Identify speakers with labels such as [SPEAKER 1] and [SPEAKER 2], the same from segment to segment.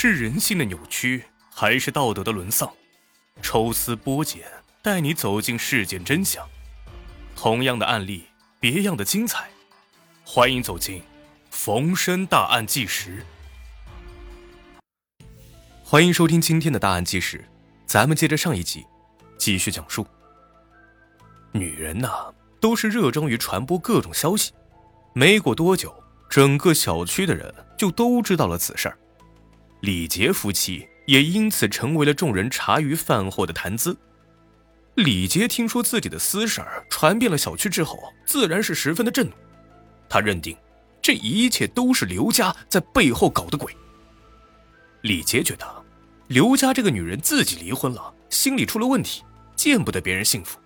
[SPEAKER 1] 是人性的扭曲，还是道德的沦丧？抽丝剥茧，带你走进事件真相。同样的案例，别样的精彩。欢迎走进《逢申大案纪实》。欢迎收听今天的大案纪实，咱们接着上一集，继续讲述。女人呐，都是热衷于传播各种消息。没过多久，整个小区的人就都知道了此事儿。李杰夫妻也因此成为了众人茶余饭后的谈资。李杰听说自己的私事儿传遍了小区之后，自然是十分的震怒。他认定，这一切都是刘家在背后搞的鬼。李杰觉得，刘家这个女人自己离婚了，心里出了问题，见不得别人幸福。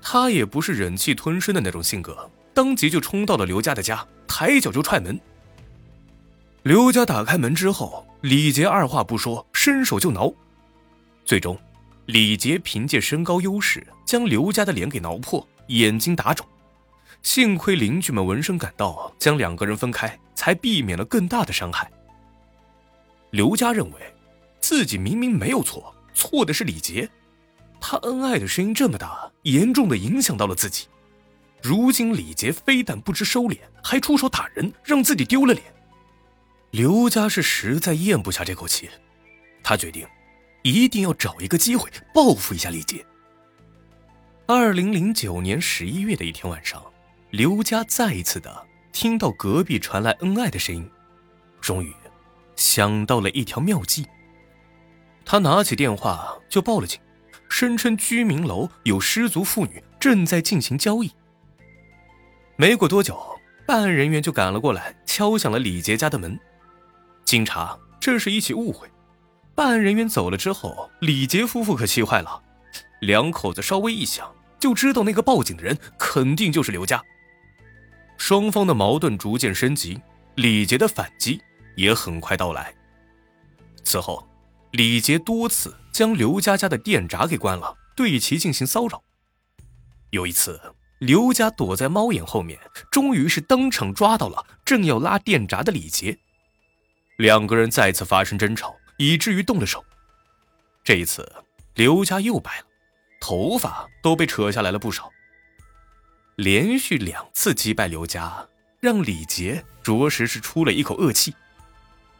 [SPEAKER 1] 他也不是忍气吞声的那种性格，当即就冲到了刘家的家，抬脚就踹门。刘家打开门之后，李杰二话不说，伸手就挠。最终，李杰凭借身高优势将刘家的脸给挠破，眼睛打肿。幸亏邻居们闻声赶到，将两个人分开，才避免了更大的伤害。刘家认为，自己明明没有错，错的是李杰。他恩爱的声音这么大，严重的影响到了自己。如今李杰非但不知收敛，还出手打人，让自己丢了脸。刘家是实在咽不下这口气，他决定一定要找一个机会报复一下李杰。二零零九年十一月的一天晚上，刘家再一次的听到隔壁传来恩爱的声音，终于想到了一条妙计。他拿起电话就报了警，声称居民楼有失足妇女正在进行交易。没过多久，办案人员就赶了过来，敲响了李杰家的门。经查，这是一起误会。办案人员走了之后，李杰夫妇可气坏了。两口子稍微一想，就知道那个报警的人肯定就是刘家。双方的矛盾逐渐升级，李杰的反击也很快到来。此后，李杰多次将刘家家的电闸给关了，对其进行骚扰。有一次，刘家躲在猫眼后面，终于是当场抓到了正要拉电闸的李杰。两个人再次发生争吵，以至于动了手。这一次，刘家又败了，头发都被扯下来了不少。连续两次击败刘家，让李杰着实是出了一口恶气。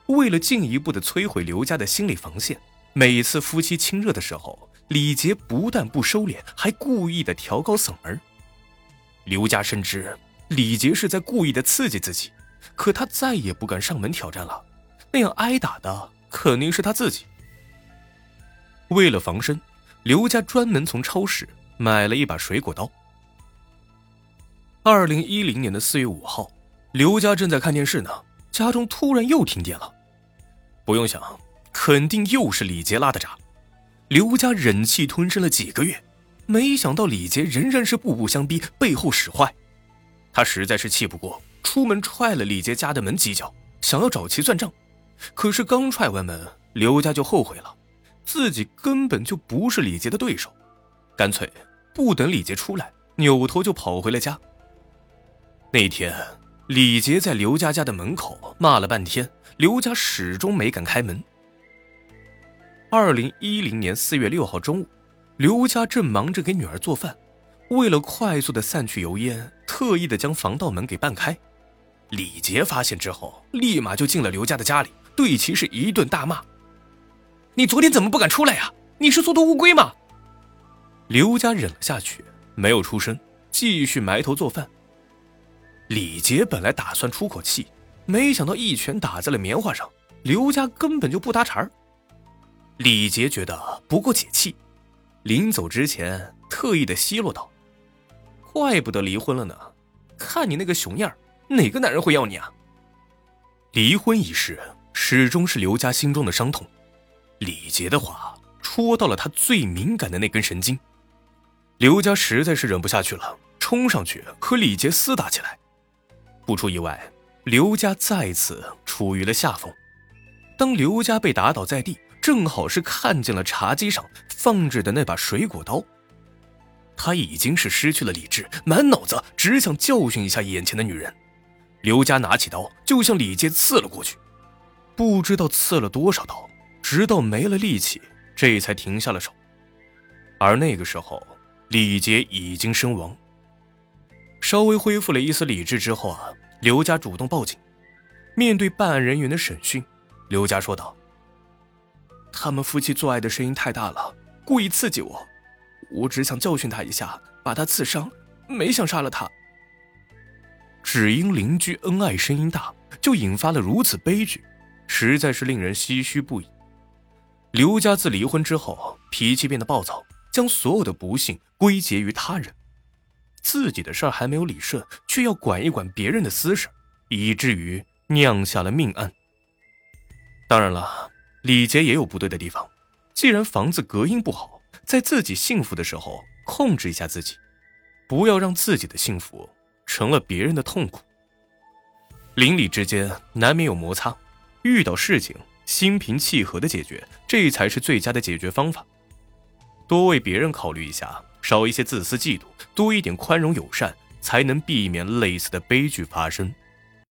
[SPEAKER 1] 为了进一步的摧毁刘家的心理防线，每次夫妻亲热的时候，李杰不但不收敛，还故意的调高嗓门。刘家深知李杰是在故意的刺激自己，可他再也不敢上门挑战了。那样挨打的肯定是他自己。为了防身，刘家专门从超市买了一把水果刀。二零一零年的四月五号，刘家正在看电视呢，家中突然又停电了。不用想，肯定又是李杰拉的闸。刘家忍气吞声了几个月，没想到李杰仍然是步步相逼，背后使坏。他实在是气不过，出门踹了李杰家的门几脚，想要找其算账。可是刚踹完门，刘家就后悔了，自己根本就不是李杰的对手，干脆不等李杰出来，扭头就跑回了家。那天，李杰在刘家家的门口骂了半天，刘家始终没敢开门。二零一零年四月六号中午，刘家正忙着给女儿做饭，为了快速的散去油烟，特意的将防盗门给半开。李杰发现之后，立马就进了刘家的家里。对其是一顿大骂：“你昨天怎么不敢出来呀？你是缩头乌龟吗？”刘家忍了下去，没有出声，继续埋头做饭。李杰本来打算出口气，没想到一拳打在了棉花上，刘家根本就不搭茬儿。李杰觉得不够解气，临走之前特意的奚落道：“怪不得离婚了呢，看你那个熊样哪个男人会要你啊？”离婚一事。始终是刘家心中的伤痛，李杰的话戳到了他最敏感的那根神经，刘家实在是忍不下去了，冲上去和李杰厮打起来。不出意外，刘家再次处于了下风。当刘家被打倒在地，正好是看见了茶几上放着的那把水果刀，他已经是失去了理智，满脑子只想教训一下眼前的女人。刘家拿起刀就向李杰刺了过去。不知道刺了多少刀，直到没了力气，这才停下了手。而那个时候，李杰已经身亡。稍微恢复了一丝理智之后啊，刘家主动报警。面对办案人员的审讯，刘家说道：“他们夫妻做爱的声音太大了，故意刺激我。我只想教训他一下，把他刺伤，没想杀了他。只因邻居恩爱声音大，就引发了如此悲剧，实在是令人唏嘘不已。刘家自离婚之后，脾气变得暴躁，将所有的不幸归结于他人，自己的事儿还没有理顺，却要管一管别人的私事，以至于……”酿下了命案。当然了，李杰也有不对的地方。既然房子隔音不好，在自己幸福的时候控制一下自己，不要让自己的幸福成了别人的痛苦。邻里之间难免有摩擦，遇到事情心平气和的解决，这才是最佳的解决方法。多为别人考虑一下，少一些自私嫉妒，多一点宽容友善，才能避免类似的悲剧发生。